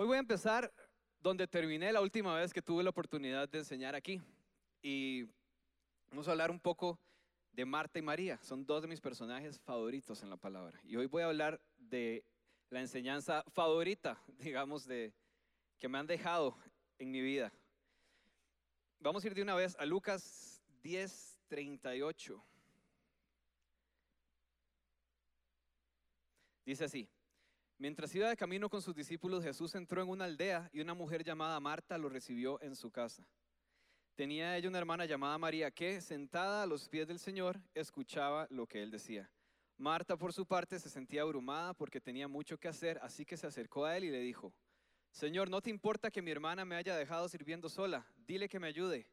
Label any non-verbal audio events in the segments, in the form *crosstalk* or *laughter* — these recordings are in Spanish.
Hoy voy a empezar donde terminé la última vez que tuve la oportunidad de enseñar aquí. Y vamos a hablar un poco de Marta y María. Son dos de mis personajes favoritos en la palabra. Y hoy voy a hablar de la enseñanza favorita, *laughs* digamos, de que me han dejado en mi vida. Vamos a ir de una vez a Lucas 10, 38. Dice así, mientras iba de camino con sus discípulos, Jesús entró en una aldea y una mujer llamada Marta lo recibió en su casa. Tenía ella una hermana llamada María que, sentada a los pies del Señor, escuchaba lo que él decía. Marta, por su parte, se sentía abrumada porque tenía mucho que hacer, así que se acercó a él y le dijo, Señor, ¿no te importa que mi hermana me haya dejado sirviendo sola? Dile que me ayude.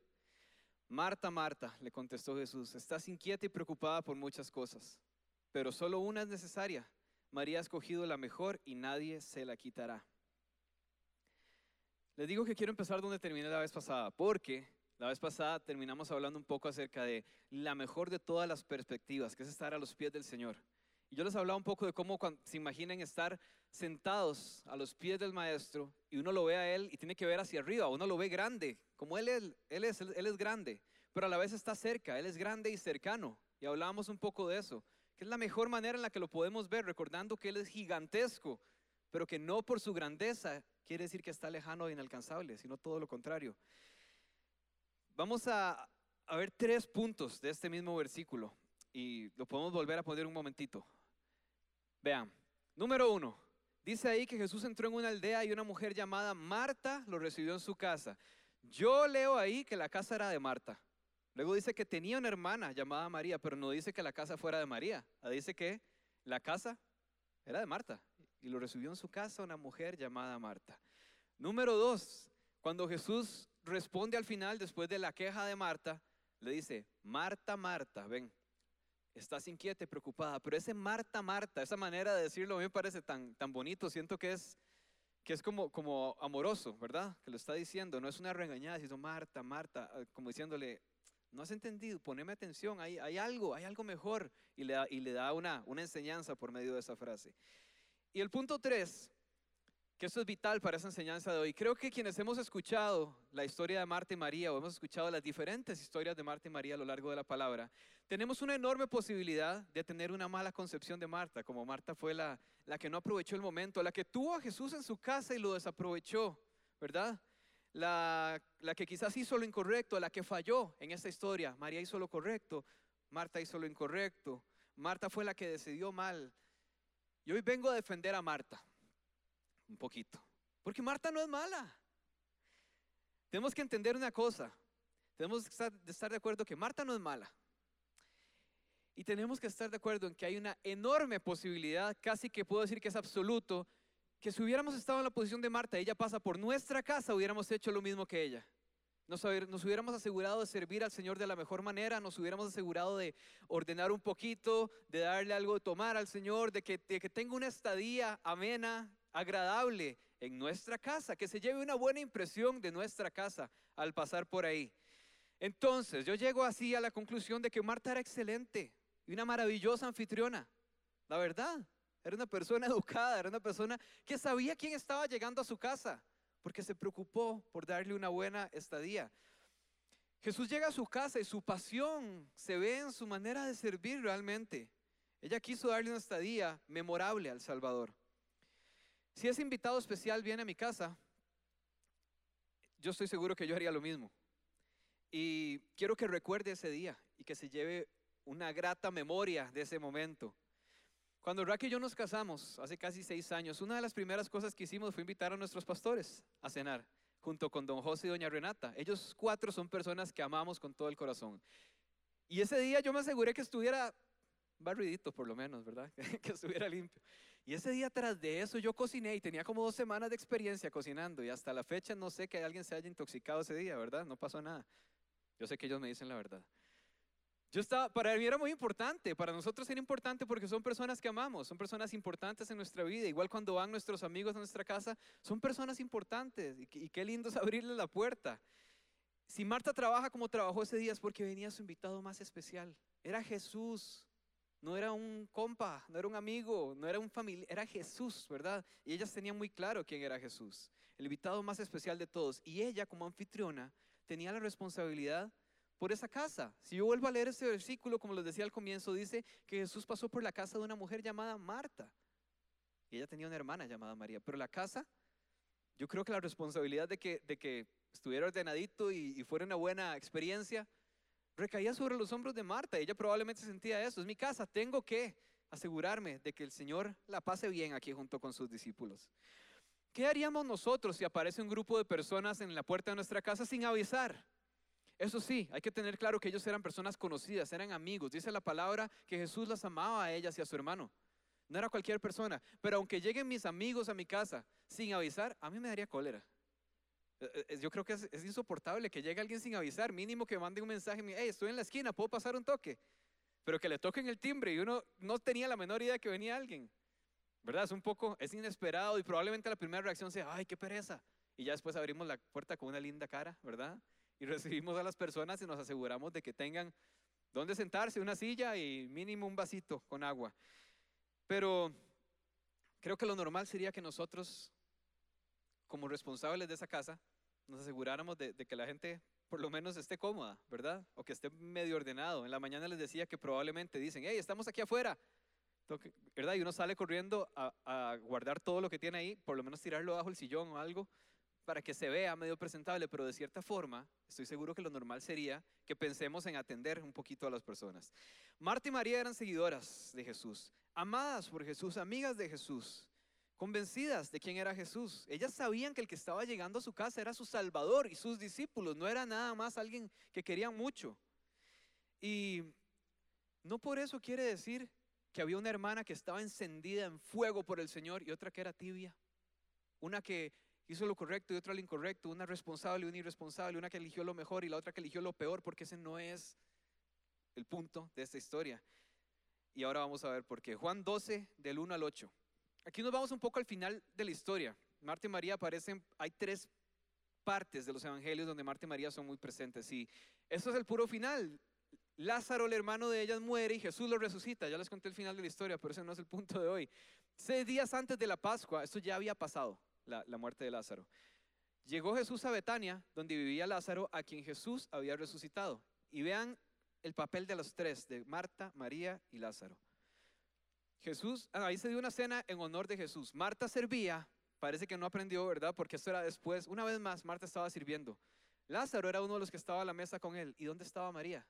Marta, Marta, le contestó Jesús, estás inquieta y preocupada por muchas cosas, pero solo una es necesaria. María ha escogido la mejor y nadie se la quitará. Les digo que quiero empezar donde terminé la vez pasada, porque la vez pasada terminamos hablando un poco acerca de la mejor de todas las perspectivas, que es estar a los pies del Señor. Y yo les hablaba un poco de cómo se imaginen estar sentados a los pies del Maestro y uno lo ve a Él y tiene que ver hacia arriba, uno lo ve grande, como Él es, Él es, él es grande, pero a la vez está cerca, Él es grande y cercano. Y hablábamos un poco de eso que es la mejor manera en la que lo podemos ver, recordando que Él es gigantesco, pero que no por su grandeza quiere decir que está lejano e inalcanzable, sino todo lo contrario. Vamos a, a ver tres puntos de este mismo versículo y lo podemos volver a poner un momentito. Vean, número uno, dice ahí que Jesús entró en una aldea y una mujer llamada Marta lo recibió en su casa. Yo leo ahí que la casa era de Marta. Luego dice que tenía una hermana llamada María, pero no dice que la casa fuera de María. Ah, dice que la casa era de Marta y lo recibió en su casa una mujer llamada Marta. Número dos, cuando Jesús responde al final, después de la queja de Marta, le dice, Marta, Marta, ven, estás inquieta y preocupada, pero ese Marta, Marta, esa manera de decirlo me parece tan, tan bonito, siento que es, que es como, como amoroso, ¿verdad? Que lo está diciendo, no es una regañada, sino Marta, Marta, ah, como diciéndole, no has entendido, poneme atención, hay, algo, hay algo mejor. Y le da, una enseñanza por medio de esa frase. Y el punto tres, que esto es vital para esa enseñanza de hoy. Creo que quienes hemos escuchado la historia de Marta y María o hemos escuchado las diferentes historias de Marta y María a lo largo de la palabra, tenemos una enorme posibilidad de tener una mala concepción de Marta, como Marta fue la, la que no aprovechó el momento, la que tuvo a Jesús en su casa y lo desaprovechó, ¿verdad? La, que quizás hizo lo incorrecto, la que falló en esta historia. María hizo lo correcto, Marta hizo lo incorrecto. Marta fue la que decidió mal. Y hoy vengo a defender a Marta un poquito, porque Marta no es mala. Tenemos que entender una cosa, tenemos que estar de acuerdo que Marta no es mala. Y tenemos que estar de acuerdo en que hay una enorme posibilidad, casi que puedo decir que es absoluto, que si hubiéramos estado en la posición de Marta, ella pasa por nuestra casa, hubiéramos hecho lo mismo que ella. Nos, hubiéramos asegurado de servir al Señor de la mejor manera, nos hubiéramos asegurado de ordenar un poquito, de darle algo de tomar al Señor, de que, de que tenga una estadía amena, agradable en nuestra casa, que se lleve una buena impresión de nuestra casa al pasar por ahí. Entonces, yo llego así a la conclusión de que Marta era excelente y una maravillosa anfitriona, la verdad. Era una persona *laughs* educada, era una persona que sabía quién estaba llegando a su casa, porque se preocupó por darle una buena estadía. Jesús llega a su casa y su pasión se ve en su manera de servir realmente. Ella quiso darle una estadía memorable al Salvador. Si ese invitado especial viene a mi casa, yo estoy seguro que yo haría lo mismo. Y quiero que recuerde ese día y que se lleve una grata memoria de ese momento. Cuando Raquel y yo nos casamos, hace casi seis años, una de las primeras cosas que hicimos fue invitar a nuestros pastores a cenar, junto con don José y doña Renata. Ellos cuatro son personas que amamos con todo el corazón. Y ese día yo me aseguré que estuviera barridito, por lo menos, ¿verdad? *laughs* que estuviera limpio. Y ese día tras de eso yo cociné y tenía como dos semanas de experiencia cocinando y hasta la fecha no sé que alguien se haya intoxicado ese día, ¿verdad? No pasó nada. Yo sé que ellos me dicen la verdad. Yo estaba, para mí era muy importante, para nosotros era importante porque son personas que amamos, son personas importantes en nuestra vida. Igual cuando van nuestros amigos a nuestra casa, son personas importantes y, qué lindo es abrirles la puerta. Si Marta trabaja como trabajó ese día es porque venía su invitado más especial, era Jesús. No era un compa, no era un amigo, no era un familiar, era Jesús, ¿verdad? Y ellas tenían muy claro quién era Jesús, el invitado más especial de todos. Y ella, como anfitriona, tenía la responsabilidad por esa casa. Si yo vuelvo a leer ese versículo, como les decía al comienzo, dice que Jesús pasó por la casa de una mujer llamada Marta. Y ella tenía una hermana llamada María. Pero la casa, yo creo que la responsabilidad de que, de que estuviera ordenadito y, y fuera una buena experiencia, recaía sobre los hombros de Marta. Ella probablemente sentía eso. Es mi casa, tengo que asegurarme de que el Señor la pase bien aquí junto con sus discípulos. ¿Qué haríamos nosotros si aparece un grupo de personas en la puerta de nuestra casa sin avisar? Eso sí, hay que tener claro que ellos eran personas conocidas, eran amigos. Dice la palabra que Jesús las amaba a ellas y a su hermano. No era cualquier persona. Pero aunque lleguen mis amigos a mi casa sin avisar, a mí me daría cólera. Eh, eh, yo creo que es, insoportable que llegue alguien sin avisar, mínimo que mande un mensaje, hey, estoy en la esquina, ¿puedo pasar un toque? Pero que le toquen el timbre y uno no tenía la menor idea que venía alguien. ¿Verdad? Es un poco, es inesperado y probablemente la primera reacción sea, ay, qué pereza. Y ya después abrimos la puerta con una linda cara, ¿verdad? Y recibimos a las personas y nos aseguramos de que tengan donde sentarse, una silla y mínimo un vasito con agua. Pero creo que lo normal sería que nosotros como responsables de esa casa, nos aseguráramos de, que la gente por lo menos esté cómoda, ¿verdad? O que esté medio ordenado. En la mañana les decía que probablemente dicen, hey, estamos aquí afuera, ¿verdad? Y uno sale corriendo a, a, guardar todo lo que tiene ahí, por lo menos tirarlo bajo el sillón o algo, para que se vea medio presentable, pero de cierta forma, estoy seguro que lo normal sería que pensemos en atender un poquito a las personas. Marta y María eran seguidoras de Jesús, amadas por Jesús, amigas de Jesús convencidas de quién era Jesús. Ellas sabían que el que estaba llegando a su casa era su Salvador y sus discípulos, no era nada más alguien que querían mucho. Y no por eso quiere decir que había una hermana que estaba encendida en fuego por el Señor y otra que era tibia. Una que hizo lo correcto y otra lo incorrecto, una responsable y una irresponsable, una que eligió lo mejor y la otra que eligió lo peor, porque ese no es el punto de esta historia. Y ahora vamos a ver por qué. Juan 12, del 1 al 8. Aquí nos vamos un poco al final de la historia. Marta y María aparecen, hay tres partes de los evangelios donde Marta y María son muy presentes. Y eso es el puro final. Lázaro, el hermano de ellas, muere y Jesús lo resucita. Ya les conté el final de la historia, pero ese no es el punto de hoy. Seis días antes de la Pascua, esto ya había pasado, la, muerte de Lázaro. Llegó Jesús a Betania, donde vivía Lázaro, a quien Jesús había resucitado. Y vean el papel de los tres, de Marta, María y Lázaro. Jesús, ah, ahí se dio una cena en honor de Jesús. Marta servía, parece que no aprendió, ¿verdad? Porque esto era después. Una vez más, Marta estaba sirviendo. Lázaro era uno de los que estaba a la mesa con él. ¿Y dónde estaba María?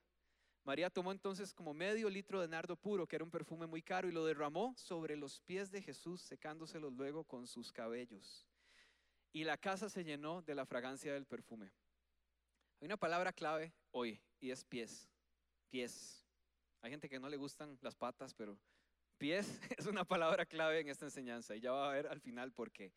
María tomó entonces como medio litro de nardo puro, que era un perfume muy caro, y lo derramó sobre los pies de Jesús, secándoselos luego con sus cabellos. Y la casa se llenó de la fragancia del perfume. Hay una palabra clave hoy, y es pies. Pies. Hay gente que no le gustan las patas, pero Pies *laughs* es una palabra clave en esta enseñanza y ya va a ver al final por qué.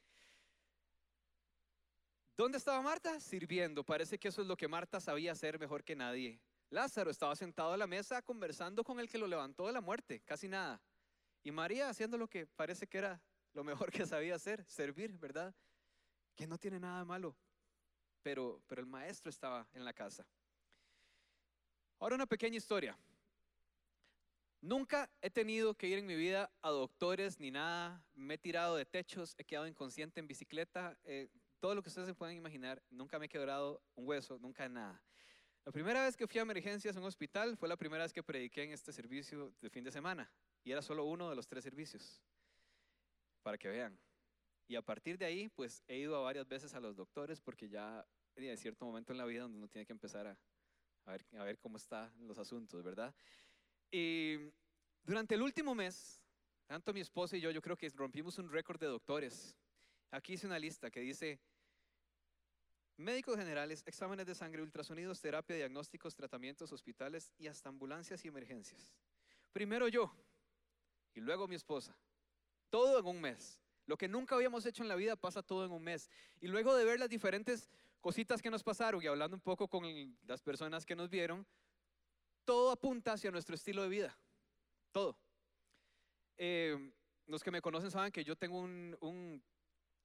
¿Dónde estaba Marta? Sirviendo. Parece que eso es lo que Marta sabía hacer mejor que nadie. Lázaro estaba sentado a la mesa conversando con el que lo levantó de la muerte, casi nada. Y María haciendo lo que parece que era lo mejor que sabía hacer, servir, ¿verdad? Que no tiene nada malo. Pero, pero el maestro estaba en la casa. Ahora una pequeña historia. Nunca he tenido que ir en mi vida a doctores ni nada. Me he tirado de techos, he quedado inconsciente en bicicleta, eh, todo lo que ustedes se pueden imaginar. Nunca me he quebrado un hueso, nunca nada. La primera vez que fui a emergencias en un hospital fue la primera vez que prediqué en este servicio de fin de semana. Y era solo uno de los tres servicios, para que vean. Y a partir de ahí, pues he ido a varias veces a los doctores porque ya hay cierto momento en la vida donde uno tiene que empezar a, a, ver, a ver cómo están los asuntos, ¿verdad? Y durante el último mes, tanto mi esposa y yo, yo creo que rompimos un récord de doctores. Aquí hice una lista que dice médicos generales, exámenes de sangre, ultrasonidos, terapia, diagnósticos, tratamientos, hospitales y hasta ambulancias y emergencias. Primero yo y luego mi esposa. Todo en un mes. Lo que nunca habíamos hecho en la vida pasa todo en un mes. Y luego de ver las diferentes cositas que nos pasaron y hablando un poco con las personas que nos vieron, todo apunta hacia nuestro estilo de vida. Todo. Eh, los que me conocen saben que yo tengo un, un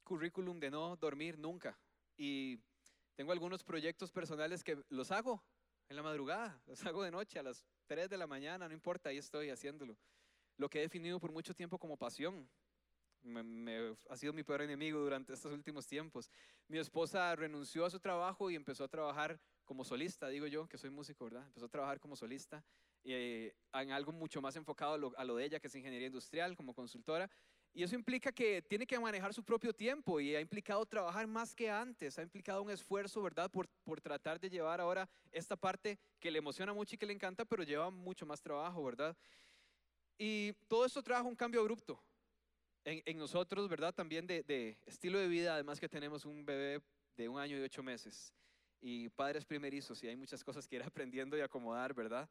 currículum de no dormir nunca. Y tengo algunos proyectos personales que los hago en la madrugada, los hago de noche a las 3 de la mañana, no importa, ahí estoy haciéndolo. Lo que he definido por mucho tiempo como pasión. Me, ha sido mi peor enemigo durante estos últimos tiempos. Mi esposa renunció a su trabajo y empezó a trabajar como solista, digo yo, que soy músico, ¿verdad? Empezó a trabajar como solista eh, en algo mucho más enfocado a lo, a lo de ella, que es ingeniería industrial, como consultora. Y eso implica que tiene que manejar su propio tiempo y ha implicado trabajar más que antes, ha implicado un esfuerzo, ¿verdad?, por, por, tratar de llevar ahora esta parte que le emociona mucho y que le encanta, pero lleva mucho más trabajo, ¿verdad? Y todo esto trajo un cambio abrupto en, en nosotros, ¿verdad? También de, de, estilo de vida, además que tenemos un bebé de un año y ocho meses y padres primerizos y hay muchas cosas que ir *laughs* aprendiendo y acomodar, ¿verdad?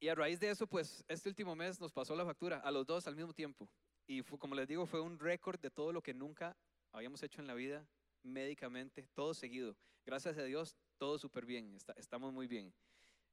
Y a raíz de eso, pues este último mes nos pasó la factura a los dos al mismo tiempo. Y como les digo, fue un récord de todo lo que nunca habíamos hecho en la vida médicamente, todo seguido. Gracias a Dios, todo súper bien, estamos muy bien.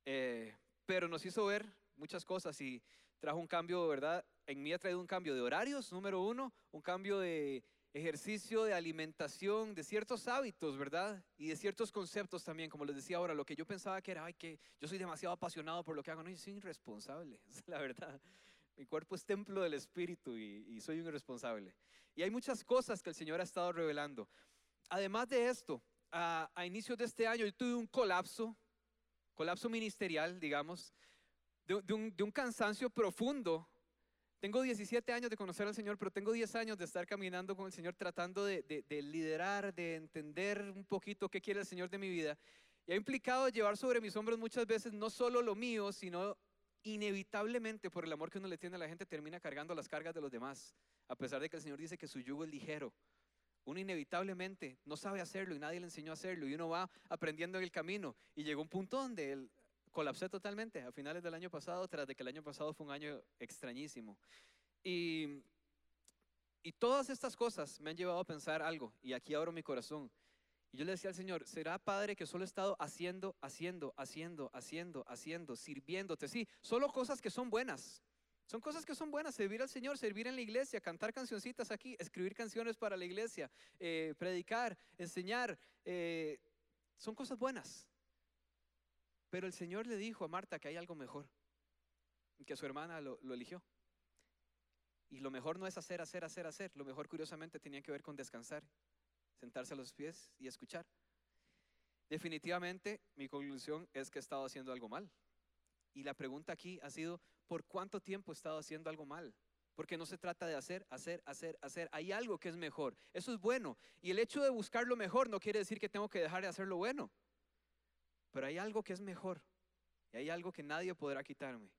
Eh, pero nos hizo ver muchas cosas y trajo un cambio, ¿verdad? En mí ha traído un cambio de horarios, número uno, un cambio de ejercicio, de alimentación, de ciertos hábitos, ¿verdad? Y de ciertos conceptos también, como les decía ahora, lo que yo pensaba que era, ay, que yo soy demasiado apasionado por lo que hago, no, yo soy irresponsable, es *laughs* la verdad. Mi cuerpo es templo del Espíritu y, soy un irresponsable. Y hay muchas cosas que el Señor ha estado revelando. Además de esto, a, a inicios de este año yo tuve un colapso, colapso ministerial, digamos, de, un, cansancio profundo tengo 17 años de conocer al Señor, pero tengo 10 años de estar caminando con el Señor tratando de, de, liderar, de entender un poquito qué quiere el Señor de mi vida. Y ha implicado llevar sobre mis hombros muchas veces no solo lo mío, sino inevitablemente por el amor que uno le tiene a la gente termina cargando las cargas de los demás, a pesar de que el Señor dice que su yugo es ligero. Uno inevitablemente no sabe hacerlo y nadie le enseñó a hacerlo y uno va aprendiendo en el camino y llegó un punto donde él colapsé totalmente a finales del año pasado, tras de que el año pasado fue un año extrañísimo. Y, y todas estas cosas me han llevado a pensar algo y aquí abro mi corazón. Y yo le decía al Señor, ¿será Padre que solo he estado haciendo, haciendo, haciendo, haciendo, haciendo, sirviéndote? Sí, solo cosas que son buenas. Son cosas que son buenas, servir al Señor, servir en la iglesia, cantar cancioncitas aquí, escribir canciones para la iglesia, eh, predicar, enseñar. Eh, son cosas buenas. Pero el Señor le dijo a Marta que hay algo mejor, que su hermana lo, lo eligió. Y lo mejor no es hacer, hacer, hacer, hacer. Lo mejor curiosamente tenía que ver con descansar sentarse a los pies y escuchar. Definitivamente mi conclusión es que he estado haciendo algo mal. Y la pregunta aquí ha sido, ¿por cuánto tiempo he estado haciendo algo mal? Porque no se trata de hacer, hacer, hacer, hacer. Hay algo que es mejor. Eso es bueno. Y el hecho de buscar lo mejor no quiere decir que tengo que dejar de hacer lo bueno. Pero hay algo que es mejor. Y hay algo que nadie podrá quitarme.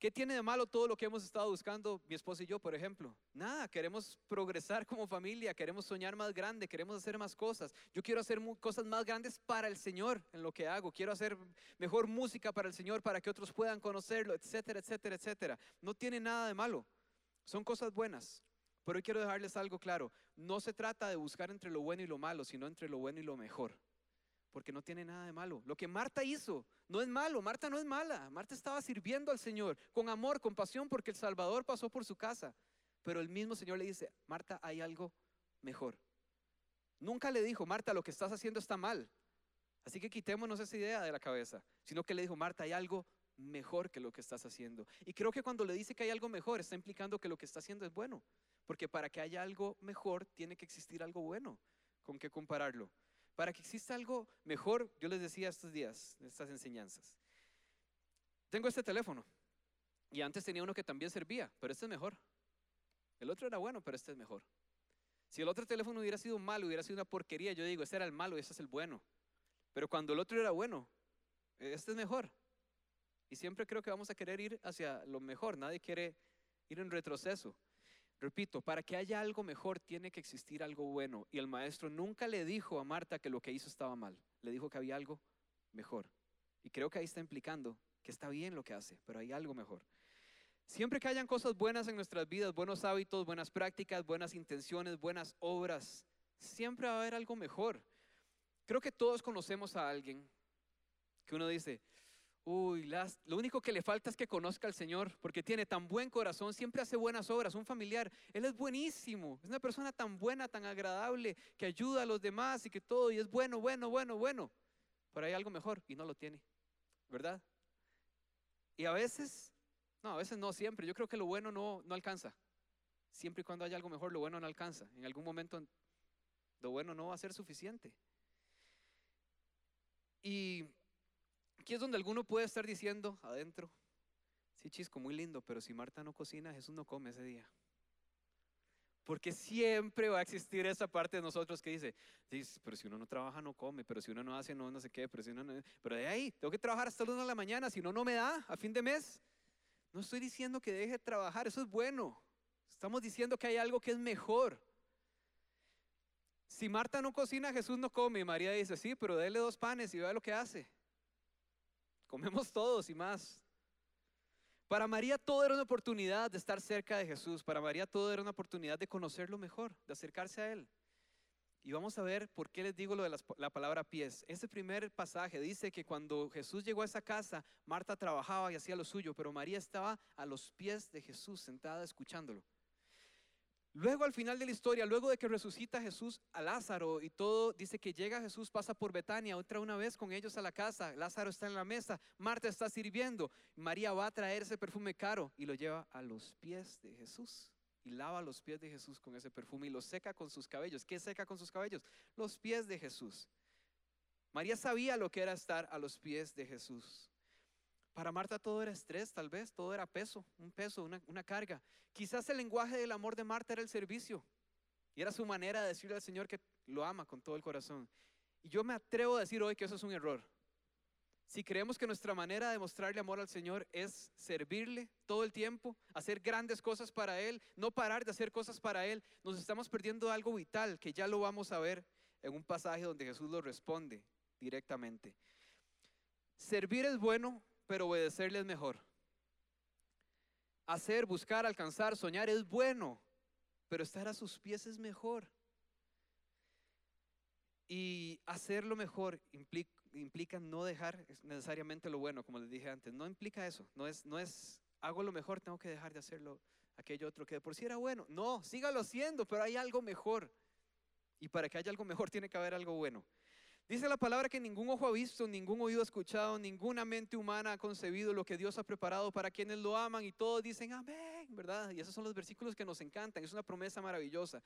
¿Qué tiene de malo todo lo que hemos estado buscando mi esposa y yo, por ejemplo? Nada, queremos progresar como familia, queremos soñar más grande, queremos hacer más cosas. Yo quiero hacer cosas más grandes para el Señor en lo que hago. Quiero hacer mejor música para el Señor para que otros puedan conocerlo, etcétera, etcétera, etcétera. No tiene nada de malo. Son cosas buenas. Pero hoy quiero dejarles algo claro. No se trata de buscar entre lo bueno y lo malo, sino entre lo bueno y lo mejor porque no tiene nada de malo. Lo que Marta hizo no es malo, Marta no es mala, Marta estaba sirviendo al Señor con amor, con pasión, porque el Salvador pasó por su casa. Pero el mismo Señor le dice, Marta, hay algo mejor. Nunca le dijo, Marta, lo que estás haciendo está mal. Así que quitémonos esa idea de la cabeza, sino que le dijo, Marta, hay algo mejor que lo que estás haciendo. Y creo que cuando le dice que hay algo mejor, está implicando que lo que está haciendo es bueno. Porque para que haya algo mejor, tiene que existir algo bueno con que compararlo. Para que exista algo mejor, yo les decía estos días, estas enseñanzas. Tengo este teléfono y antes tenía uno que también servía, pero este es mejor. El otro era bueno, pero este es mejor. Si el otro teléfono hubiera sido malo, hubiera sido una porquería, yo digo, este era el malo y este es el bueno. Pero cuando el otro era bueno, este es mejor. Y siempre creo que vamos a querer ir hacia lo mejor, nadie quiere ir en retroceso. Repito, para que haya algo mejor tiene que existir algo bueno. Y el maestro nunca le dijo a Marta que lo que hizo estaba mal. Le dijo que había algo mejor. Y creo que ahí está implicando que está bien lo que hace, pero hay algo mejor. Siempre que hayan cosas buenas en nuestras vidas, buenos hábitos, buenas prácticas, buenas intenciones, buenas obras, siempre va a haber algo mejor. Creo que todos conocemos a alguien que uno dice, Uy, lo único que le falta es que conozca al Señor, porque tiene tan buen corazón, siempre hace buenas obras, un familiar, Él es buenísimo, es una persona tan buena, tan agradable, que ayuda a los demás y que todo, y es bueno, bueno, bueno, bueno. Pero hay algo mejor y no lo tiene, ¿verdad? Y a veces, no, a veces no, siempre. Yo creo que lo bueno no, no alcanza. Siempre y cuando haya algo mejor, lo bueno no alcanza. En algún momento lo bueno no va a ser suficiente. Y aquí es donde alguno puede estar diciendo adentro, sí, chisco, muy lindo, pero si Marta no cocina, Jesús no come ese día. Porque siempre va a existir esa parte de nosotros que dice, pero si uno no trabaja no come, pero si uno no hace no, no sé qué, pero si uno no, pero de ahí, tengo que trabajar hasta las 1 de la mañana, si no, no me da a fin de mes. No estoy diciendo que deje de trabajar, eso es bueno. Estamos diciendo que hay algo que es mejor. Si Marta no cocina, Jesús no come. María dice, sí, pero déle dos panes y vea lo que hace. Comemos todos y más. Para María todo era una oportunidad de estar cerca de Jesús. Para María todo era una oportunidad de conocerlo mejor, de acercarse a Él. Y vamos a ver por qué les digo lo de la palabra pies. Ese primer pasaje dice que cuando Jesús llegó a esa casa, Marta trabajaba y hacía lo suyo, pero María estaba a los pies de Jesús, sentada escuchándolo. Luego al final de la historia, luego de que resucita Jesús a Lázaro y todo, dice que llega Jesús, pasa por Betania, otra una vez con ellos a la casa, Lázaro está en la mesa, Marta está sirviendo, María va a traer ese perfume caro y lo lleva a los pies de Jesús y lava los pies de Jesús con ese perfume y lo seca con sus cabellos. ¿Qué seca con sus cabellos? Los pies de Jesús. María sabía lo que era estar a los pies de Jesús. Para Marta todo era estrés, tal vez, todo era peso, un peso, una, carga. Quizás el lenguaje del amor de Marta era el servicio y era su manera de decirle al Señor que lo ama con todo el corazón. Y yo me atrevo a decir hoy que eso es un error. Si creemos que nuestra manera de mostrarle amor al Señor es servirle todo el tiempo, hacer grandes cosas para Él, no parar de hacer cosas para Él, nos estamos perdiendo algo vital que ya lo vamos a ver en un pasaje donde Jesús lo responde directamente. Servir es bueno, pero obedecerle es mejor. Hacer, buscar, alcanzar, soñar es bueno, pero estar a sus pies es mejor. Y hacerlo mejor implica, no dejar necesariamente lo bueno, como les dije antes. No implica eso. No es, no es, hago lo mejor, tengo que dejar de hacerlo aquello otro que de por sí era bueno. No, sígalo haciendo, pero hay algo mejor. Y para que haya algo mejor *laughs* tiene que haber algo bueno. Dice la palabra que ningún ojo ha visto, ningún oído ha escuchado, ninguna mente humana ha concebido lo que Dios ha preparado para quienes lo aman y todos dicen amén, ¿verdad? Y esos son los versículos que nos encantan, es una promesa maravillosa.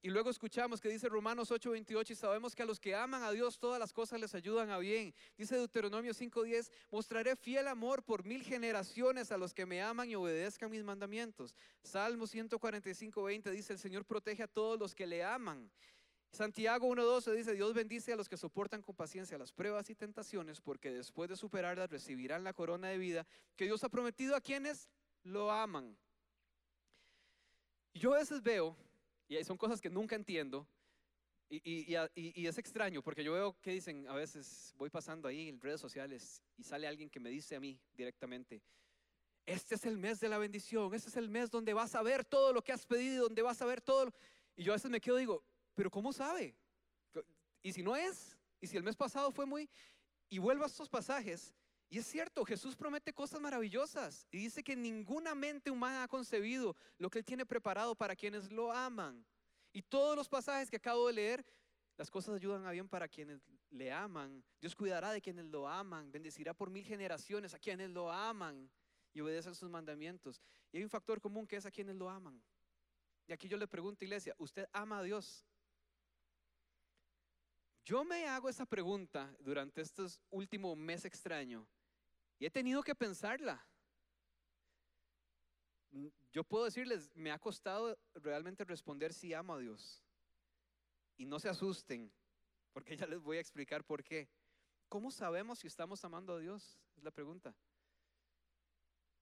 Y luego escuchamos que dice Romanos 8:28 y sabemos que a los que aman a Dios todas las cosas les ayudan a bien. Dice Deuteronomio 5:10, mostraré fiel amor por mil generaciones a los que me aman y obedezcan mis mandamientos. Salmo 145:20 dice, el Señor protege a todos los que le aman. Santiago 1.12 dice, Dios bendice a los que soportan con paciencia las pruebas y tentaciones, porque después de superarlas recibirán la corona de vida que Dios ha prometido a quienes lo aman. Yo a veces veo, y son cosas que nunca entiendo, y, es extraño, porque yo veo que dicen, a veces voy pasando ahí en redes sociales y sale alguien que me dice a mí directamente, este es el mes de la bendición, este es el mes donde vas a ver todo lo que has pedido, donde vas a ver todo. Y yo a veces me quedo y digo, pero ¿cómo sabe? Y si no es, y si el mes pasado fue muy... Y vuelvo a estos pasajes, y es cierto, Jesús promete cosas maravillosas y dice que ninguna mente humana ha concebido lo que Él tiene preparado para quienes lo aman. Y todos los pasajes que acabo de leer, las cosas ayudan a bien para quienes le aman. Dios cuidará de quienes lo aman, bendecirá por mil generaciones a quienes lo aman y obedecen sus mandamientos. Y hay un factor común que es a quienes lo aman. Y aquí yo le pregunto, iglesia, ¿usted ama a Dios? Yo me hago esa pregunta durante estos últimos mes extraño y he tenido que pensarla. Yo puedo decirles, me ha costado realmente responder si amo a Dios. Y no se asusten, porque ya les voy a explicar por qué. ¿Cómo sabemos si estamos amando a Dios? Es la pregunta.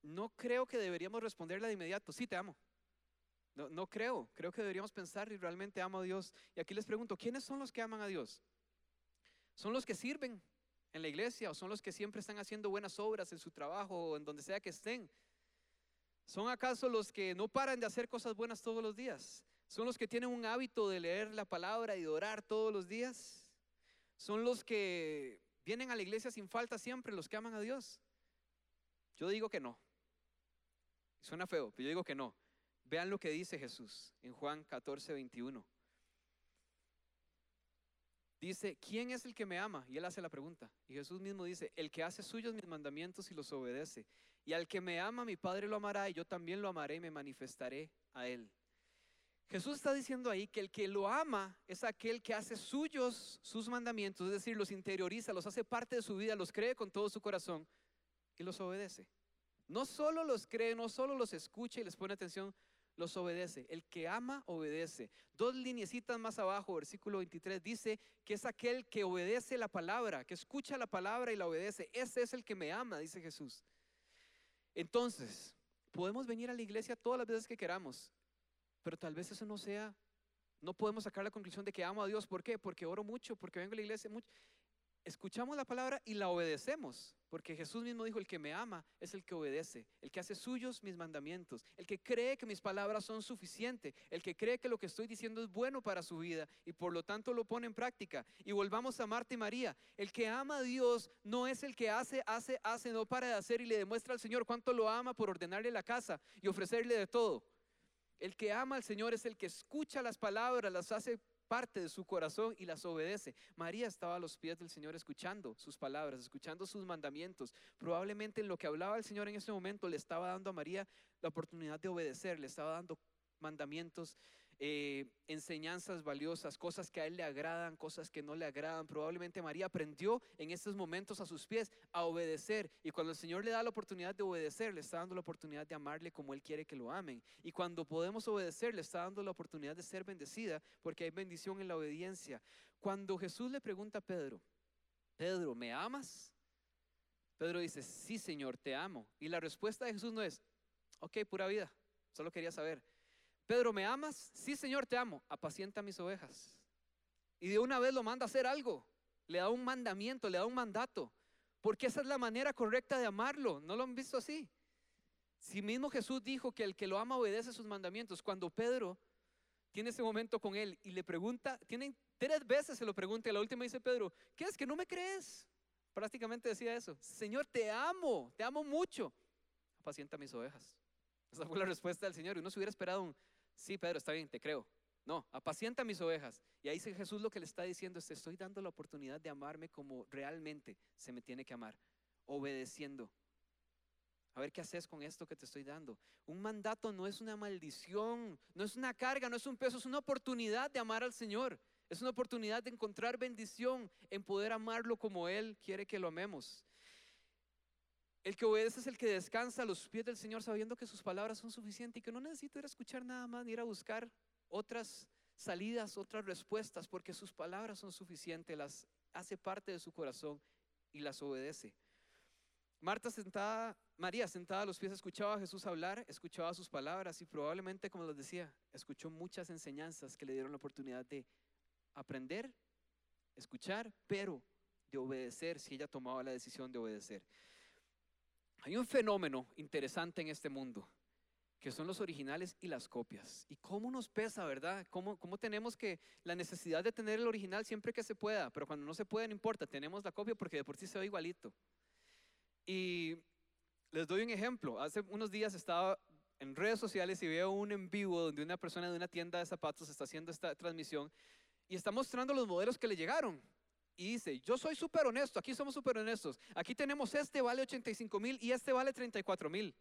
No creo que deberíamos responderle de inmediato, sí te amo. No, no creo, creo que deberíamos pensar y realmente amo a Dios. Y aquí les pregunto, ¿quiénes son los que aman a Dios? ¿Son los que sirven en la iglesia o son los que siempre están haciendo buenas obras en su trabajo o en donde sea que estén? ¿Son acaso los que no paran de hacer cosas buenas todos los días? ¿Son los que tienen un hábito de leer la palabra y de orar todos los días? ¿Son los que vienen a la iglesia sin falta siempre, los que aman a Dios? Yo digo que no. Suena feo, pero yo digo que no. Vean lo que dice Jesús en Juan 14, 21. Dice, ¿quién es el que me ama? Y él hace la pregunta. Y Jesús mismo dice, el que hace suyos mis mandamientos y los obedece. Y al que me ama, mi Padre lo amará y yo también lo amaré y me manifestaré a él. Jesús está diciendo ahí que el que lo ama es aquel que hace suyos sus mandamientos, es decir, los interioriza, los hace parte de su vida, los cree con todo su corazón y los obedece. No solo los cree, no solo los escucha y les pone atención, los obedece. El que ama, obedece. Dos lineecitas más abajo, versículo 23, dice que es aquel que obedece la palabra, que escucha la palabra y la obedece. Ese es el que me ama, dice Jesús. Entonces, podemos venir a la iglesia todas las veces que queramos, pero tal vez eso no sea, no podemos sacar la conclusión de que amo a Dios. ¿Por qué? Porque oro mucho, porque vengo a la iglesia mucho escuchamos la palabra y la obedecemos, porque Jesús mismo dijo, el que me ama es el que obedece, el que hace suyos mis mandamientos, el que cree que mis palabras son suficientes, el que cree que lo que estoy diciendo es bueno para su vida y por lo tanto lo pone en práctica. Y volvamos a Marta y María, el que ama a Dios no es el que hace, hace, hace, no para de hacer y le demuestra al Señor cuánto lo ama por ordenarle la casa y ofrecerle de todo. El que ama al Señor es el que escucha las palabras, las hace parte de su corazón y las obedece. María estaba a los pies del Señor escuchando sus palabras, escuchando sus mandamientos. Probablemente en lo que hablaba el Señor en ese momento le estaba dando a María la oportunidad de obedecer, le estaba dando mandamientos eh, enseñanzas valiosas, cosas que a él le agradan, cosas que no le agradan. Probablemente María aprendió en estos momentos a sus pies a obedecer. Y cuando el Señor le da la oportunidad de obedecer, le está dando la oportunidad de amarle como Él quiere que lo amen. Y cuando podemos obedecer, le está dando la oportunidad de ser bendecida, porque hay bendición en la obediencia. Cuando Jesús le pregunta a Pedro, Pedro, ¿me amas? Pedro dice, sí, Señor, te amo. Y la respuesta de Jesús no es, ok, pura vida, solo quería saber. Pedro, ¿me amas? Sí, Señor, te amo. Apacienta mis ovejas. Y de una vez lo manda a hacer algo. Le da un mandamiento, le da un mandato. Porque esa es la manera correcta de amarlo. ¿No lo han visto así? Si mismo Jesús dijo que el que lo ama obedece sus mandamientos, cuando Pedro tiene ese momento con él y le pregunta, tienen tres veces se lo pregunta y la última dice Pedro, ¿qué es que no me crees? Prácticamente decía eso, Señor, te amo, te amo mucho, apacienta mis ovejas. Esa fue la respuesta del Señor y uno se hubiera esperado un, sí, Pedro, está bien, te creo. No, apacienta mis ovejas. Y ahí Jesús lo que le está diciendo es, te estoy dando la oportunidad de amarme como realmente se me tiene que amar, obedeciendo. A ver qué haces con esto que te estoy dando. Un mandato no es una maldición, no es una carga, no es un peso, es una oportunidad de amar al Señor. Es una oportunidad de encontrar bendición en poder amarlo como Él quiere que lo amemos. El que obedece es el que descansa a los pies del Señor sabiendo que sus palabras son suficientes y que no necesita ir a escuchar nada más ni ir a buscar otras salidas, otras respuestas, porque sus palabras son suficientes, las hace parte de su corazón y las obedece. Marta sentada, María sentada a los pies escuchaba a Jesús hablar, escuchaba sus palabras y probablemente, como les decía, escuchó muchas enseñanzas que le dieron la oportunidad de aprender, escuchar, pero de obedecer si ella tomaba la decisión de obedecer. Hay un fenómeno interesante en este mundo, que son los originales y las copias. Y cómo nos pesa, ¿verdad? Cómo, tenemos que la necesidad de tener el original siempre que se pueda, pero cuando no se puede, no importa, tenemos la copia porque de por sí se ve igualito. Y les doy un ejemplo. Hace unos días estaba en redes sociales y veo un en vivo donde una persona de una tienda de zapatos está haciendo esta transmisión y está mostrando los modelos que le llegaron y dice, yo soy súper honesto, aquí somos súper honestos, aquí tenemos este vale 85 mil y este vale 34 mil.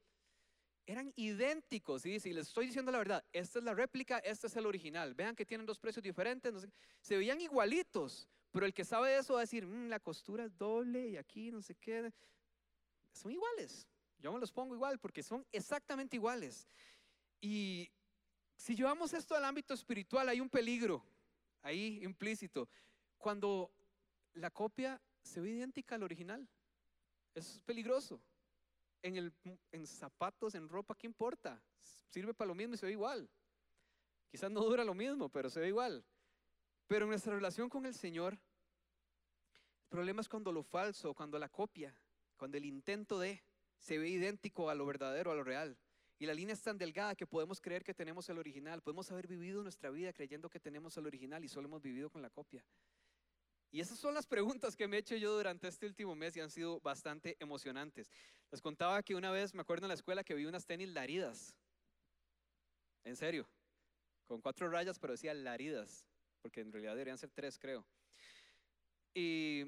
Eran idénticos y dice, y les estoy diciendo la verdad, esta es la réplica, este es el original. Vean que tienen dos precios diferentes, se veían igualitos, pero el que sabe eso va a decir, mm, la costura es doble y aquí no sé qué. Son iguales, yo me los pongo igual porque son exactamente iguales. Y si llevamos esto al ámbito espiritual, hay un peligro ahí implícito. Cuando la copia se ve idéntica al original. Es peligroso. En, el, zapatos, en ropa, ¿qué importa? Sirve para lo mismo y se ve igual. Quizás no dura lo mismo, pero se ve igual. Pero en nuestra relación con el Señor, el problema es cuando lo falso, cuando la copia, cuando el intento de se ve idéntico a lo verdadero, a lo real. Y la línea es tan delgada que podemos creer que tenemos el original. Podemos haber vivido nuestra vida creyendo que tenemos el original y solo hemos vivido con la copia. Y esas son las preguntas que me he hecho yo durante este último mes y han sido bastante emocionantes. Les contaba que una vez, me acuerdo en la escuela, que vi unas tenis laridas. En serio, con cuatro rayas, pero decía laridas, porque en realidad deberían ser tres, creo. ¿Y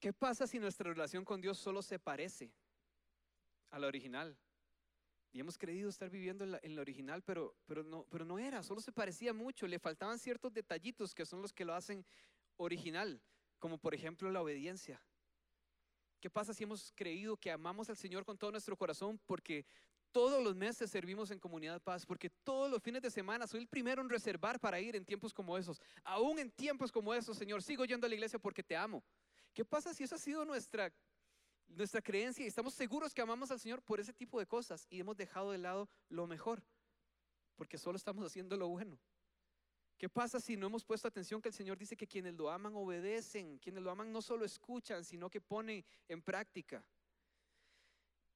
qué pasa si nuestra relación con Dios solo se parece a la original? Y hemos creído estar viviendo en la, original, pero, pero, no, pero no era, solo se parecía mucho, le faltaban ciertos detallitos que son los que lo hacen original, como por ejemplo la obediencia. ¿Qué pasa si hemos creído que amamos al Señor con todo nuestro corazón porque todos los meses servimos en Comunidad Paz, porque todos los fines de semana soy el primero en reservar para ir en tiempos como esos? Aún en tiempos como esos, Señor, sigo yendo a la iglesia porque te amo. ¿Qué pasa si eso ha sido nuestra nuestra creencia y estamos seguros que amamos al Señor por ese tipo de cosas y hemos dejado de lado lo mejor, porque solo estamos haciendo lo bueno. ¿Qué pasa si no hemos puesto atención que el Señor dice que quienes lo aman obedecen, quienes lo aman no solo escuchan, sino que ponen en práctica?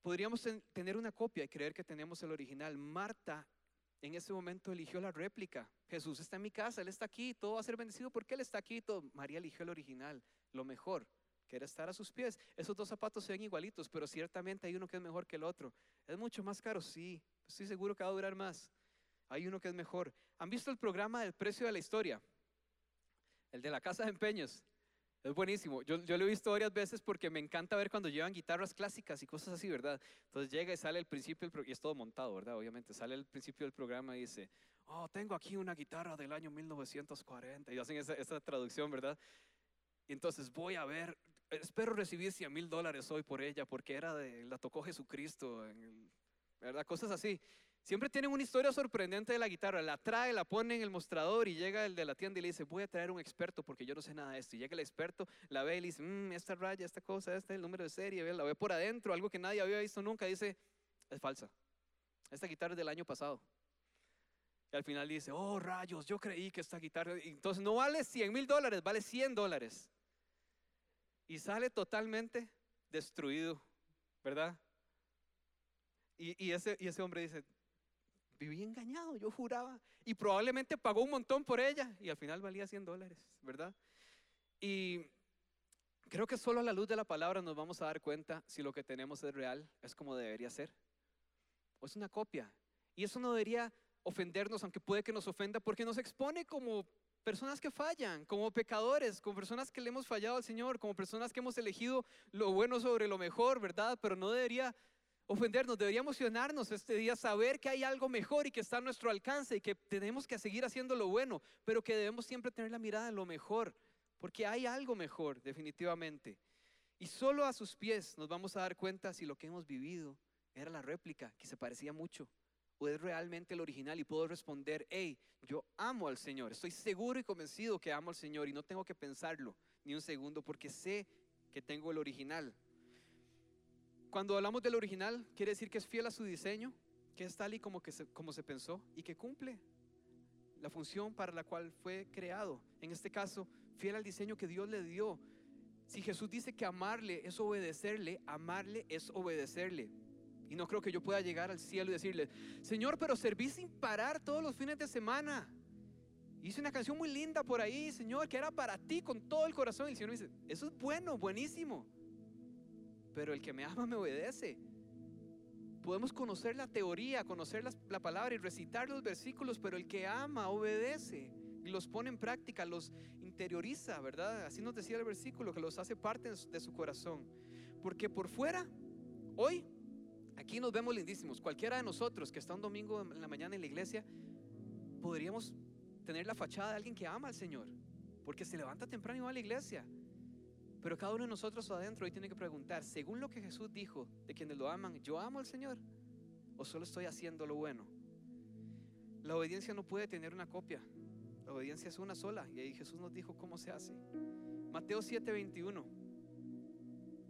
Podríamos tener una copia y creer que tenemos el original. Marta en ese momento eligió la réplica. Jesús está en mi casa, Él está aquí, todo va a ser bendecido porque Él está aquí. Todo. María eligió el original, lo mejor quiere estar a sus pies. Esos dos zapatos se ven igualitos, pero ciertamente hay uno que es mejor que el otro. ¿Es mucho más caro? Sí. Estoy seguro que va a durar más. Hay uno que es mejor. ¿Han visto el programa del precio de la historia? El de la casa de empeños. Es buenísimo. Yo, yo, lo he visto varias veces porque me encanta ver cuando llevan guitarras clásicas y cosas así, ¿verdad? Entonces llega y sale el principio, y es todo montado, ¿verdad? Obviamente, sale el principio del programa y dice, oh, tengo aquí una guitarra del año 1940. Y hacen esa, esa traducción, ¿verdad? Y entonces voy a ver espero recibir 100 mil dólares hoy por ella porque era de, la tocó Jesucristo, ¿verdad? Cosas así. Siempre tienen una historia sorprendente de la guitarra. La trae, la pone en el mostrador y llega el de la tienda y le dice, voy a traer un experto porque yo no sé nada de esto. Y llega el experto, la ve y le dice, mm, esta raya, esta cosa, este es el número de serie, la ve por adentro, algo que nadie había visto nunca. Dice, es falsa. Esta guitarra es del año pasado. Y al final dice, oh rayos, yo creí que esta guitarra, entonces no vale 100 mil dólares, vale 100 dólares y sale totalmente destruido, ¿verdad? Y, ese, y ese hombre dice, viví engañado, yo juraba, y probablemente pagó un montón por ella, y al final valía 100 dólares, ¿verdad? Y creo que solo a la luz de la palabra nos vamos a dar cuenta si lo que tenemos es real, es como debería ser, o es una copia. Y eso no debería ofendernos, aunque puede que nos ofenda, porque nos expone como personas que fallan, como pecadores, como personas que le hemos fallado al Señor, como personas que hemos elegido lo bueno sobre lo mejor, ¿verdad? Pero no debería ofendernos, debería emocionarnos este día, saber que hay algo mejor y que está a nuestro alcance y que tenemos que seguir haciendo lo bueno, pero que debemos siempre tener la mirada en lo mejor, porque hay algo mejor, definitivamente. Y solo a sus pies nos vamos a dar cuenta si lo que hemos vivido era la réplica, que se parecía mucho o es realmente el original y puedo responder, hey, yo amo al Señor, estoy seguro y convencido que amo al Señor y no tengo que pensarlo ni un segundo porque sé que tengo el original. Cuando hablamos del original, quiere decir que es fiel a su diseño, que es tal y como, que se, como se pensó y que cumple la función para la cual fue creado. En este caso, fiel al diseño que Dios le dio. Si Jesús dice que amarle es obedecerle, amarle es obedecerle. Y no creo que yo pueda llegar al cielo y decirle, Señor, pero serví sin parar todos los fines de semana. Hice una canción muy linda por ahí, Señor, que era para ti con todo el corazón. Y el Señor dice, eso es bueno, buenísimo. Pero el que me ama me obedece. Podemos conocer la teoría, conocer la, palabra y recitar los versículos, pero el que ama obedece y los pone en práctica, los interioriza, ¿verdad? Así nos decía el versículo, que los hace parte de su corazón. Porque por fuera, hoy Aquí nos vemos lindísimos. Cualquiera de nosotros que está un domingo en la mañana en la iglesia, podríamos tener la fachada de alguien que ama al Señor, porque se levanta temprano y va a la iglesia. Pero cada uno de nosotros adentro hoy tiene que preguntar, según lo que Jesús dijo de quienes lo aman, ¿yo amo al Señor? ¿O solo estoy haciendo lo bueno? La obediencia no puede tener una copia. La obediencia es una sola. Y ahí Jesús nos dijo cómo se hace. Mateo 7:21.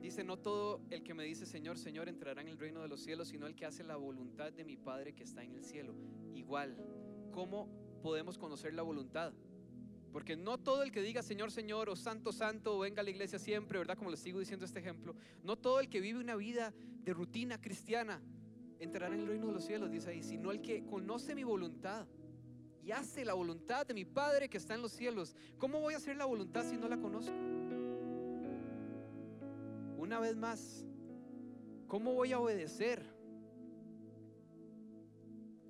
Dice, no todo el que me dice Señor, Señor entrará en el reino de los cielos, sino el que hace la voluntad de mi Padre que está en el cielo. Igual, ¿cómo podemos conocer la voluntad? Porque no todo el que diga Señor, Señor o Santo, Santo o venga a la iglesia siempre, ¿verdad? Como les sigo diciendo este ejemplo, no todo el que vive una vida de rutina cristiana entrará en el reino de los cielos, dice ahí, sino el que conoce mi voluntad y hace la voluntad de mi Padre que está en los cielos. ¿Cómo voy a hacer la voluntad si no la conozco? una vez más, ¿cómo voy a obedecer?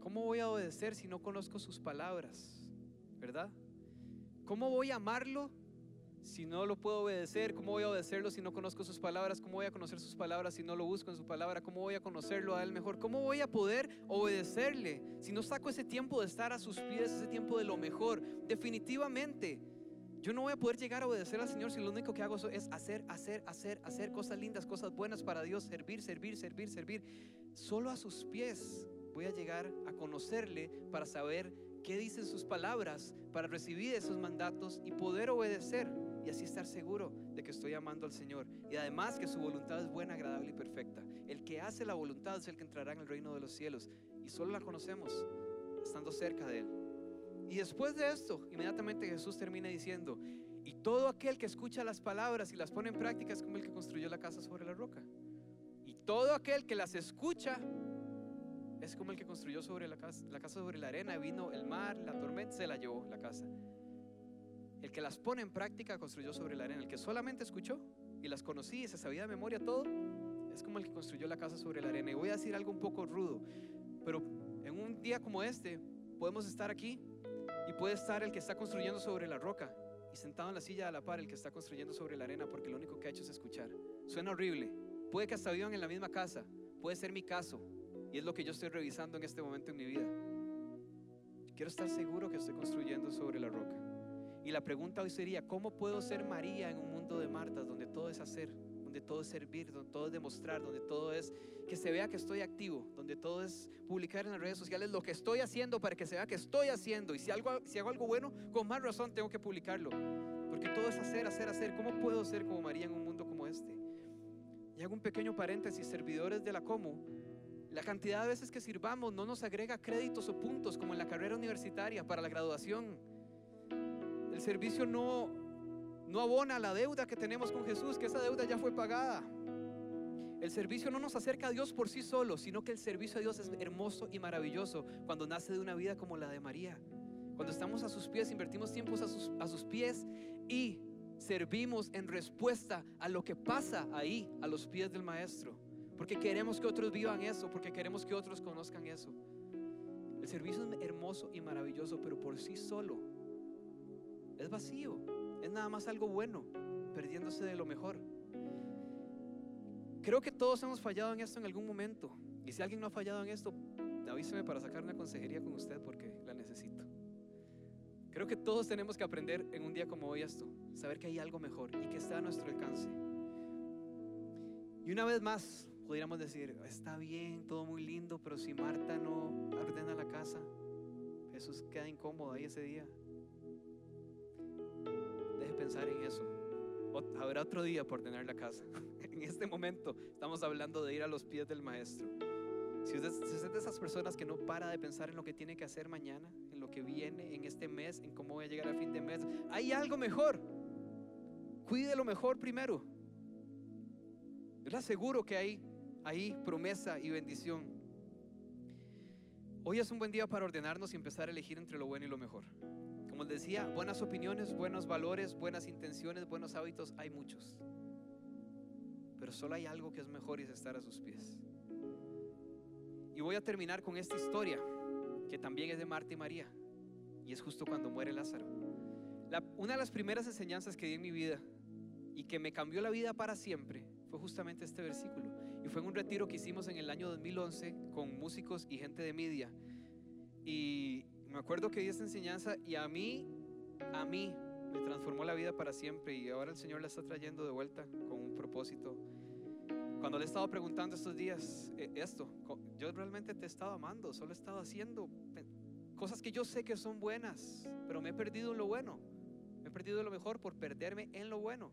¿Cómo voy a obedecer si no conozco sus palabras? ¿Verdad? ¿Cómo voy a amarlo si no lo puedo obedecer, ¿cómo voy a obedecerlo si no conozco sus palabras? ¿Cómo voy a conocer sus palabras si no lo busco en su palabra? ¿Cómo voy a conocerlo a él mejor? ¿Cómo voy a poder obedecerle si no saco ese tiempo de estar a sus pies, ese tiempo de lo mejor? Definitivamente, yo no voy a poder llegar a obedecer al Señor si lo único que hago es hacer, hacer, hacer, hacer cosas lindas, cosas buenas para Dios, servir, servir, servir, servir. Solo a sus pies voy a llegar a conocerle para saber qué dicen sus palabras, para recibir esos mandatos y poder obedecer y así estar seguro de que estoy amando al Señor. Y además que su voluntad es buena, agradable y perfecta. El que hace la voluntad es el que entrará en el reino de los cielos. Y solo la conocemos estando cerca de Él. Y después de esto, inmediatamente Jesús termina diciendo, y todo aquel que escucha las palabras y las pone en práctica es como el que construyó la casa sobre la roca. Y todo aquel que las escucha es como el que construyó sobre la casa, la casa sobre la arena, vino el mar, la tormenta, se la llevó la casa. El que las pone en práctica construyó sobre la arena. El que solamente escuchó y las conocía y se sabía de memoria todo, es como el que construyó la casa sobre la arena. Y voy a decir algo un poco rudo, pero en un día como este podemos estar aquí y puede estar el que está construyendo sobre la roca y sentado en la silla a la par el que está construyendo sobre la arena porque lo único que ha hecho es escuchar. Suena horrible. Puede que hasta vivan en la misma casa. Puede ser mi caso. Y es lo que yo estoy revisando en este momento en mi vida. Quiero estar seguro que estoy construyendo sobre la roca. Y la pregunta hoy sería, ¿cómo puedo ser María en un mundo de Martas donde todo es hacer, donde todo es servir, donde todo es demostrar, donde todo es que se vea que estoy activo, donde todo es publicar en las redes sociales lo que estoy haciendo para que se vea que estoy haciendo? Y si, algo, si hago algo bueno, con más razón tengo que publicarlo. Porque todo es hacer, hacer, hacer. ¿Cómo puedo ser como María en un mundo como este? Y hago un pequeño paréntesis, servidores de la Como, la cantidad de veces que sirvamos no nos agrega créditos o puntos como en la carrera universitaria para la graduación el servicio no, no abona la deuda que tenemos con Jesús, que esa deuda ya fue pagada. El servicio no nos acerca a Dios por sí solo, sino que el servicio a Dios es hermoso y maravilloso cuando nace de una vida como la de María. Cuando estamos a sus pies, invertimos tiempos a sus, a sus pies y servimos en respuesta a lo que pasa ahí, a los pies del Maestro. Porque queremos que otros vivan eso, porque queremos que otros conozcan eso. El servicio es hermoso y maravilloso, pero por sí solo es vacío, es nada más algo bueno, perdiéndose de lo mejor. Creo que todos hemos fallado en esto en algún momento. Y si alguien no ha fallado en esto, avíseme para sacar una consejería con usted porque la necesito. Creo que todos tenemos que aprender en un día como hoy esto, saber que hay algo mejor y que está a nuestro alcance. Y una vez más, pudiéramos decir, está bien, todo muy lindo, pero si Marta no ordena la casa, Jesús queda incómodo ahí ese día pensar en eso. habrá otro día por tener la casa. *laughs* en este momento estamos hablando de ir a los pies del maestro. Si usted, si es de esas personas que no para de pensar en lo que tiene que hacer mañana, en lo que viene, en este mes, en cómo voy a llegar al fin de mes, hay algo mejor. Cuide lo mejor primero. Yo le aseguro que hay ahí promesa y bendición. Hoy es un buen día para ordenarnos y empezar a elegir entre lo bueno y lo mejor. Como decía, buenas opiniones, buenos valores, buenas intenciones, buenos hábitos, hay muchos. Pero solo hay algo que es mejor y es estar a sus pies. Y voy a terminar con esta historia, que también es de Marta y María, y es justo cuando muere Lázaro. una de las primeras enseñanzas que di en mi vida y que me cambió la vida para siempre fue justamente este versículo. Y fue en un retiro que hicimos en el año 2011 con músicos y gente de media. Y me acuerdo que di esta enseñanza y a mí, a mí, me transformó la vida para siempre y ahora el Señor la está trayendo de vuelta con un propósito. Cuando le he estado preguntando estos días eh, esto, yo realmente te he estado amando, solo he estado haciendo cosas que yo sé que son buenas, pero me he perdido en lo bueno, me he perdido lo mejor por perderme en lo bueno.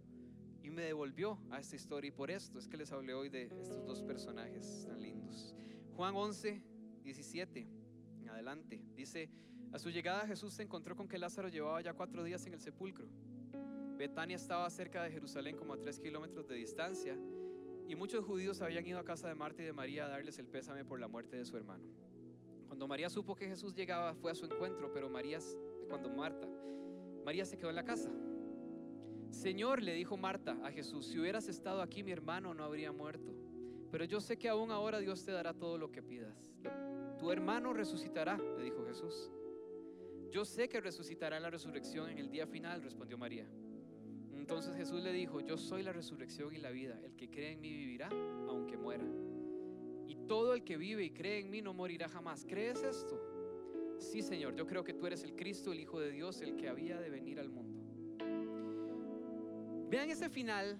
Y me devolvió a esta historia y por esto es que les hablé hoy de estos dos personajes tan lindos. Juan 11, 17 adelante. Dice, a su llegada Jesús se encontró con que Lázaro llevaba ya cuatro días en el sepulcro. Betania estaba cerca de Jerusalén como a tres kilómetros de distancia y muchos judíos habían ido a casa de Marta y de María a darles el pésame por la muerte de su hermano. Cuando María supo que Jesús llegaba fue a su encuentro, pero María, cuando Marta, María se quedó en la casa. Señor, le dijo Marta a Jesús, si hubieras estado aquí mi hermano no habría muerto, pero yo sé que aún ahora Dios te dará todo lo que pidas tu hermano resucitará, le dijo Jesús. Yo sé que resucitará en la resurrección en el día final, respondió María. Entonces Jesús le dijo, yo soy la resurrección y la vida, el que cree en mí vivirá aunque muera. Y todo el que vive y cree en mí no morirá jamás. ¿Crees esto? Sí, Señor, yo creo que tú eres el Cristo, el Hijo de Dios, el que había de venir al mundo. Vean ese final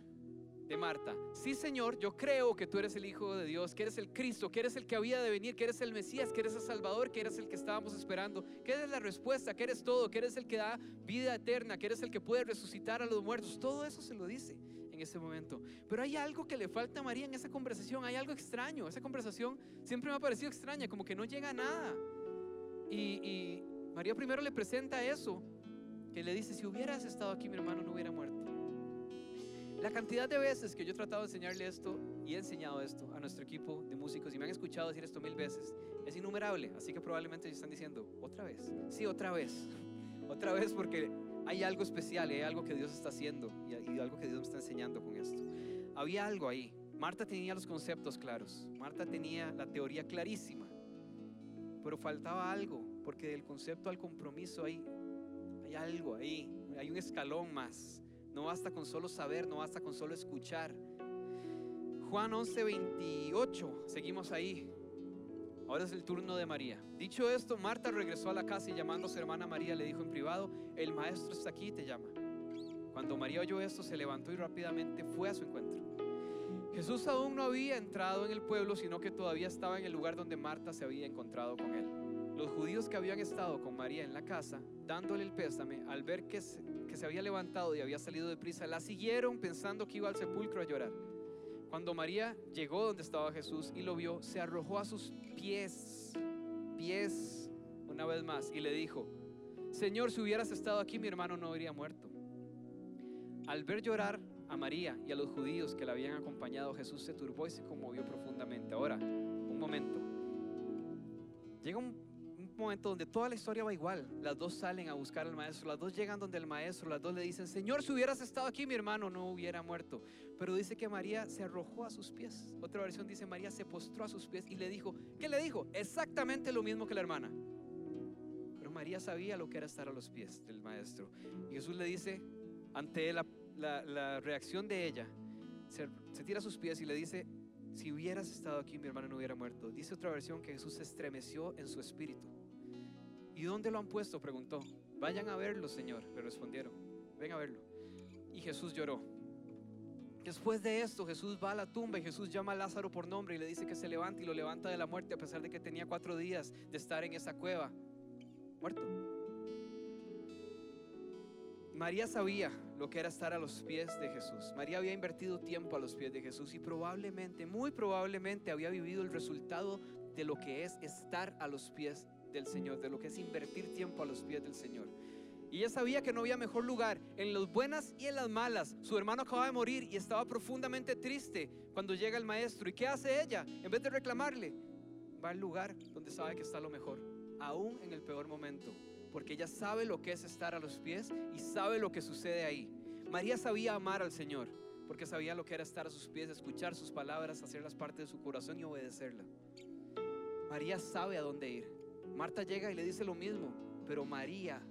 de Marta. Sí, Señor, yo creo que tú eres el Hijo de Dios, que eres el Cristo, que eres el que había de venir, que eres el Mesías, que eres el Salvador, que eres el que estábamos esperando, que eres la respuesta, que eres todo, que eres el que da vida eterna, que eres el que puede resucitar a los muertos. Todo eso se lo dice en ese momento. Pero hay algo que le falta a María en esa conversación, hay algo extraño. Esa conversación siempre me ha parecido extraña, como que no llega a nada. Y, y María primero le presenta eso, que le dice, si hubieras estado aquí mi hermano no hubiera muerto. La cantidad de veces que yo he tratado de enseñarle esto y he enseñado esto a nuestro equipo de músicos y me han escuchado decir esto mil veces es innumerable. Así que probablemente están diciendo, otra vez. Sí, otra vez. *laughs* Otra vez porque hay algo especial, hay algo que Dios está haciendo y algo que Dios me está enseñando con esto. Había algo ahí. Marta tenía los conceptos claros. Marta tenía la teoría clarísima. Pero faltaba algo porque del concepto al compromiso hay, hay algo ahí. Hay un escalón más. No basta con solo saber, no basta con solo escuchar. Juan 11, 28, seguimos ahí. Ahora es el turno de María. Dicho esto, Marta regresó a la casa y llamando a su hermana María le dijo en privado, el maestro está aquí y te llama. Cuando María oyó esto, se levantó y rápidamente fue a su encuentro. Jesús aún no había entrado en el pueblo, sino que todavía estaba en el lugar donde Marta se había encontrado con él. Los judíos que habían estado con María en la casa, dándole el pésame, al ver que se, había levantado y había salido de prisa, la siguieron pensando que iba al sepulcro a llorar. Cuando María llegó donde estaba Jesús y lo vio, se arrojó a sus pies, pies, una vez más, y le dijo, Señor, si hubieras estado aquí, mi hermano no habría muerto. Al ver llorar a María y a los judíos que la habían acompañado, Jesús se turbó y se conmovió profundamente. Ahora, un momento. Llega un momento donde toda la historia va igual. Las dos salen a buscar al maestro, las dos llegan donde el maestro, las dos le dicen, Señor, si hubieras estado aquí, mi hermano no hubiera muerto. Pero dice que María se arrojó a sus pies. Otra versión dice, María se postró a sus pies y le dijo, ¿qué le dijo? Exactamente lo mismo que la hermana. Pero María sabía lo que era estar a los pies del maestro. Jesús le dice, ante la, la, reacción de ella, se, se tira a sus pies y le dice, si hubieras estado aquí, mi hermano no hubiera muerto. Dice otra versión que Jesús se estremeció en su espíritu. ¿Y dónde lo han puesto? Preguntó. Vayan a verlo, Señor, le respondieron. Ven a verlo. Y Jesús lloró. Después de esto, Jesús va a la tumba y Jesús llama a Lázaro por nombre y le dice que se levante y lo levanta de la muerte a pesar de que tenía cuatro días de estar en esa cueva. Muerto. María sabía lo que era estar a los pies de Jesús. María había invertido tiempo a los pies de Jesús y probablemente, muy probablemente había vivido el resultado de lo que es estar a los pies del Señor, de lo que es invertir tiempo a los pies del Señor. Y ella sabía que no había mejor lugar en las buenas y en las malas. Su hermano acaba de morir y estaba profundamente triste cuando llega el maestro. ¿Y qué hace ella? En vez de reclamarle, va al lugar donde sabe que está lo mejor, aún en el peor momento, porque ella sabe lo que es estar a los pies y sabe lo que sucede ahí. María sabía amar al Señor, porque sabía lo que era estar a sus pies, escuchar sus palabras, hacerlas parte de su corazón y obedecerla. María sabe a dónde ir. Marta llega y le dice lo mismo, pero María,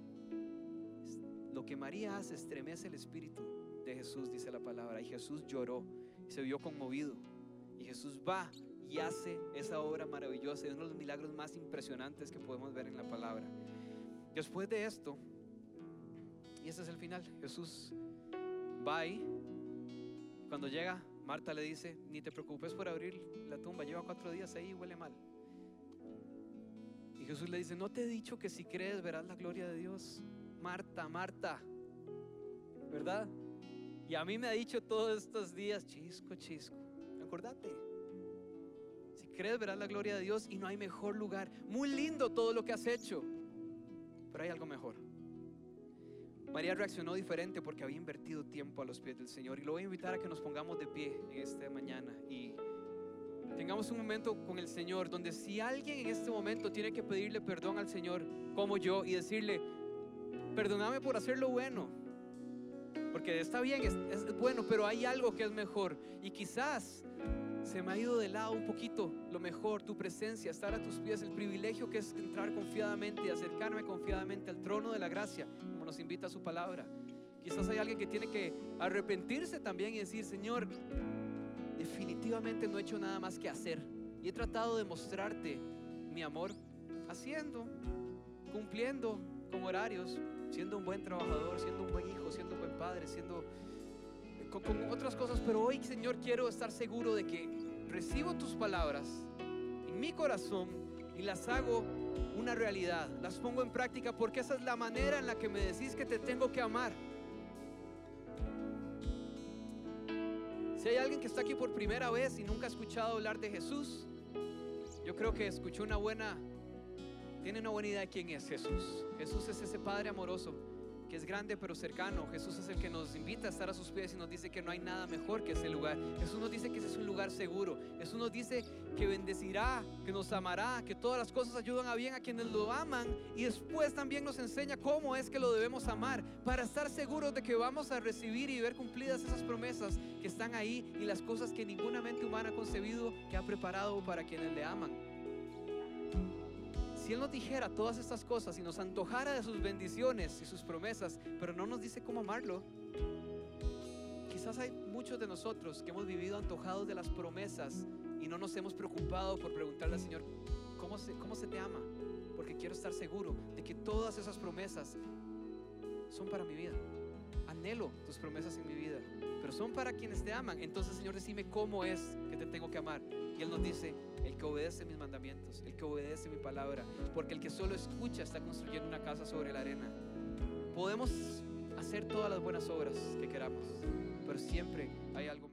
lo que María hace estremece el espíritu de Jesús, dice la palabra, y Jesús lloró y se vio conmovido. Y Jesús va y hace esa obra maravillosa, es uno de los milagros más impresionantes que podemos ver en la palabra. Después de esto, y ese es el final, Jesús va ahí, cuando llega, Marta le dice, ni te preocupes por abrir la tumba, lleva cuatro días ahí y huele mal. Y Jesús le dice, no te he dicho que si crees verás la gloria de Dios. Marta, Marta, ¿verdad? Y a mí me ha dicho todos estos días, chisco, chisco, acordate. Si crees verás la gloria de Dios y no hay mejor lugar. Muy lindo todo lo que has hecho, hay algo mejor. María reaccionó diferente porque había invertido tiempo a los pies del Señor. Y lo voy a invitar a que nos pongamos de pie en esta mañana y tengamos un momento con el Señor donde si alguien en este momento tiene que pedirle perdón al Señor como yo y decirle, perdóname por hacer lo bueno, porque está bien, es, es, bueno, pero hay algo que es mejor y quizás se me ha ido de lado un poquito lo mejor, tu presencia, estar a tus pies, el privilegio que es entrar confiadamente y acercarme confiadamente al trono de la gracia, como nos invita su palabra. Quizás hay alguien que tiene que arrepentirse también y decir, Señor, definitivamente no he hecho nada más que hacer. Y he tratado de mostrarte mi amor haciendo, cumpliendo con horarios, siendo un buen trabajador, siendo un buen hijo, siendo un buen padre, siendo con, otras cosas. Pero hoy, Señor, quiero estar seguro de que recibo tus palabras en mi corazón y las hago una realidad, las pongo en práctica porque esa es la manera en la que me decís que te tengo que amar. Si hay alguien que está aquí por primera vez y nunca ha escuchado hablar de Jesús, yo creo que escuchó una buena, tiene una buena idea de quién es Jesús. Jesús es ese Padre amoroso que es grande pero cercano. Jesús es el que nos invita a estar a sus pies y nos dice que no hay nada mejor que ese lugar. Jesús nos dice que ese es un lugar seguro. Jesús nos dice que bendecirá, que nos amará, que todas las cosas ayudan a bien a quienes lo aman y después también nos enseña cómo es que lo debemos amar para estar seguros de que vamos a recibir y ver cumplidas esas promesas que están ahí y las cosas que ninguna mente humana ha concebido que ha preparado para quienes le aman. Si Él nos dijera todas estas cosas y nos antojara de sus bendiciones y sus promesas, pero no nos dice cómo amarlo, quizás hay muchos de nosotros que hemos vivido antojados de las promesas y no nos hemos preocupado por preguntarle al Señor, ¿cómo se, cómo se te ama? Porque quiero estar seguro de que todas esas promesas son para mi vida. Anhelo tus promesas en mi vida, pero son para quienes te aman. Entonces, Señor, decime cómo es que te tengo que amar. Y Él nos dice, el que obedece mis mandamientos, el que obedece mi palabra, porque el que solo escucha está construyendo una casa sobre la arena. Podemos hacer todas las buenas obras que queramos, pero siempre hay algo